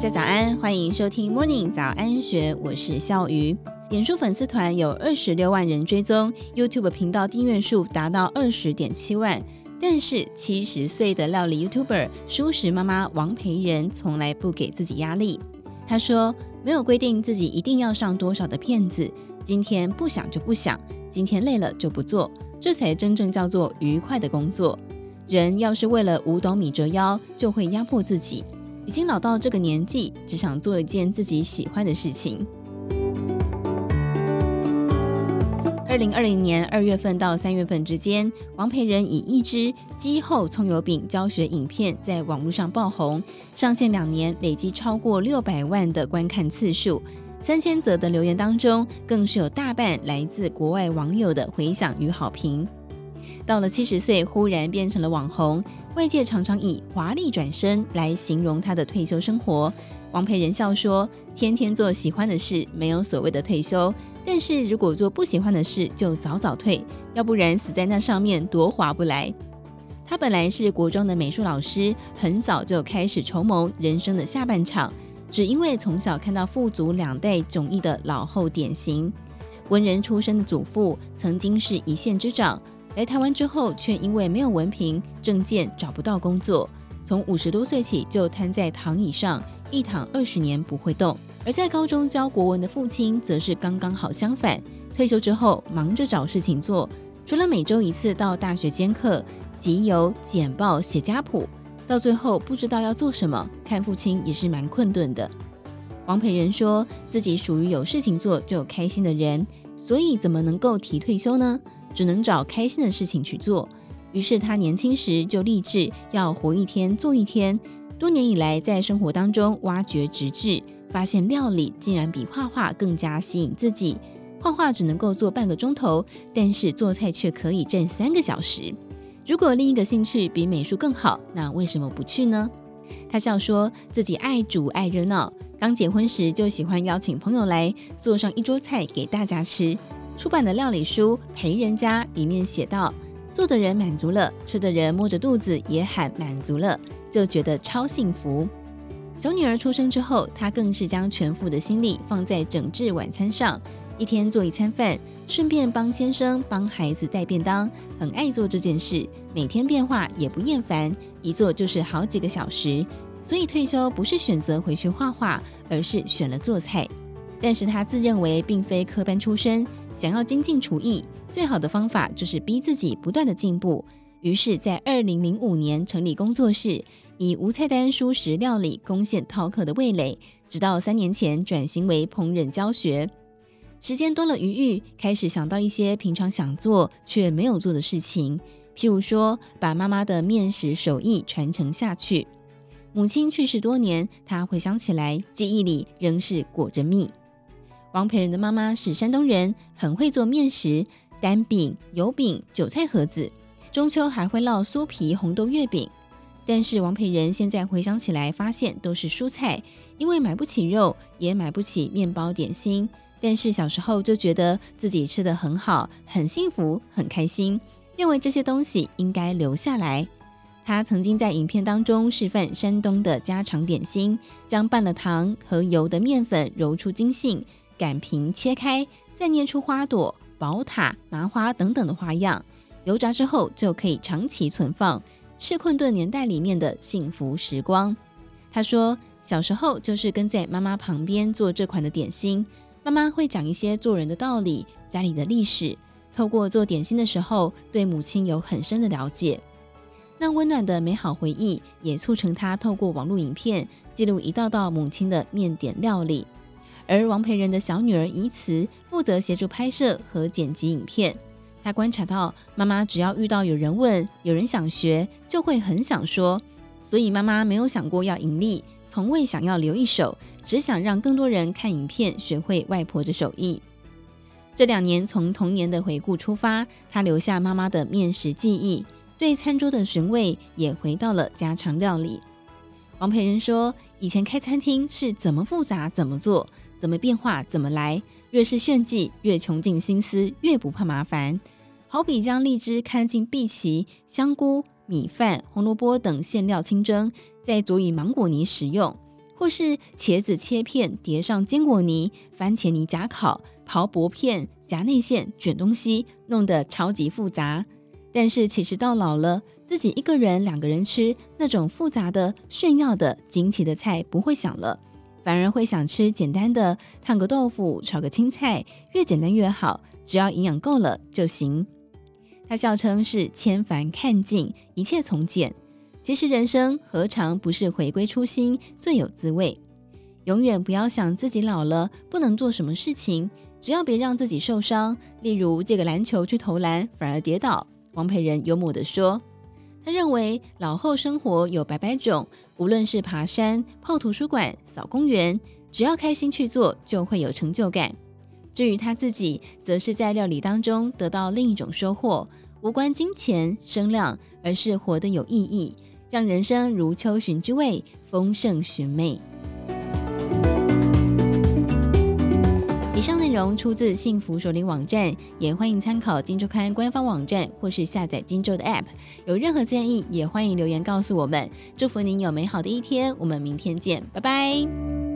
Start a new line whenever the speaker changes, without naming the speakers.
大家早安，欢迎收听 Morning 早安学，我是笑鱼。脸书粉丝团有二十六万人追踪，YouTube 频道订阅数达到二十点七万。但是七十岁的料理 YouTuber 舒食妈妈王培仁从来不给自己压力。她说：“没有规定自己一定要上多少的片子，今天不想就不想，今天累了就不做，这才真正叫做愉快的工作。人要是为了五斗米折腰，就会压迫自己。”已经老到这个年纪，只想做一件自己喜欢的事情。二零二零年二月份到三月份之间，王培仁以一支鸡后葱油饼教学影片在网络上爆红，上线两年累积超过六百万的观看次数，三千则的留言当中，更是有大半来自国外网友的回响与好评。到了七十岁，忽然变成了网红。外界常常以“华丽转身”来形容他的退休生活。王培仁笑说：“天天做喜欢的事，没有所谓的退休。但是如果做不喜欢的事，就早早退，要不然死在那上面多划不来。”他本来是国中的美术老师，很早就开始筹谋人生的下半场，只因为从小看到父祖两代迥异的老后典型。文人出身的祖父曾经是一县之长。来台湾之后，却因为没有文凭证件找不到工作，从五十多岁起就瘫在躺椅上，一躺二十年不会动。而在高中教国文的父亲，则是刚刚好相反，退休之后忙着找事情做，除了每周一次到大学兼课、集邮、简报、写家谱，到最后不知道要做什么，看父亲也是蛮困顿的。王培仁说自己属于有事情做就开心的人，所以怎么能够提退休呢？只能找开心的事情去做，于是他年轻时就立志要活一天做一天。多年以来，在生活当中挖掘直志，发现料理竟然比画画更加吸引自己。画画只能够做半个钟头，但是做菜却可以挣三个小时。如果另一个兴趣比美术更好，那为什么不去呢？他笑说自己爱煮爱热闹，刚结婚时就喜欢邀请朋友来做上一桌菜给大家吃。出版的料理书《陪人家》里面写道：“做的人满足了，吃的人摸着肚子也喊满足了，就觉得超幸福。”小女儿出生之后，她更是将全副的心力放在整治晚餐上，一天做一餐饭，顺便帮先生帮孩子带便当，很爱做这件事，每天变化也不厌烦，一做就是好几个小时。所以退休不是选择回去画画，而是选了做菜。但是她自认为并非科班出身。想要精进厨艺，最好的方法就是逼自己不断的进步。于是，在二零零五年成立工作室，以无菜单蔬食料理攻陷饕客的味蕾。直到三年前转型为烹饪教学，时间多了余裕，开始想到一些平常想做却没有做的事情，譬如说把妈妈的面食手艺传承下去。母亲去世多年，她回想起来，记忆里仍是裹着蜜。王培仁的妈妈是山东人，很会做面食、单饼、油饼、韭菜盒子，中秋还会烙酥皮红豆月饼。但是王培仁现在回想起来，发现都是蔬菜，因为买不起肉，也买不起面包点心。但是小时候就觉得自己吃得很好，很幸福，很开心，认为这些东西应该留下来。他曾经在影片当中示范山东的家常点心，将拌了糖和油的面粉揉出筋性。擀平切开，再捏出花朵、宝塔、麻花等等的花样，油炸之后就可以长期存放，是困顿年代里面的幸福时光。他说，小时候就是跟在妈妈旁边做这款的点心，妈妈会讲一些做人的道理、家里的历史，透过做点心的时候，对母亲有很深的了解。那温暖的美好回忆，也促成他透过网络影片记录一道道母亲的面点料理。而王培仁的小女儿怡慈负责协助拍摄和剪辑影片。她观察到，妈妈只要遇到有人问、有人想学，就会很想说。所以妈妈没有想过要盈利，从未想要留一手，只想让更多人看影片，学会外婆的手艺。这两年从童年的回顾出发，她留下妈妈的面食记忆，对餐桌的寻味也回到了家常料理。王培仁说：“以前开餐厅是怎么复杂怎么做。”怎么变化怎么来，越是炫技，越穷尽心思，越不怕麻烦。好比将荔枝看进碧琪、香菇、米饭、红萝卜等馅料清蒸，再佐以芒果泥食用；或是茄子切片叠上坚果泥，番茄泥夹烤，刨薄片夹内馅卷东西，弄得超级复杂。但是其实到老了，自己一个人、两个人吃那种复杂的、炫耀的、惊奇的菜不会想了，反而会想吃简单的，烫个豆腐、炒个青菜，越简单越好，只要营养够了就行。他笑称是千帆看尽，一切从简。其实人生何尝不是回归初心最有滋味？永远不要想自己老了不能做什么事情，只要别让自己受伤。例如借个篮球去投篮，反而跌倒。王培仁幽默地说：“他认为老后生活有百百种，无论是爬山、泡图书馆、扫公园，只要开心去做，就会有成就感。至于他自己，则是在料理当中得到另一种收获，无关金钱声量，而是活得有意义。”让人生如秋寻之味，丰盛寻味。以上内容出自幸福手领网站，也欢迎参考《金州刊》官方网站或是下载金州的 App。有任何建议，也欢迎留言告诉我们。祝福您有美好的一天，我们明天见，拜拜。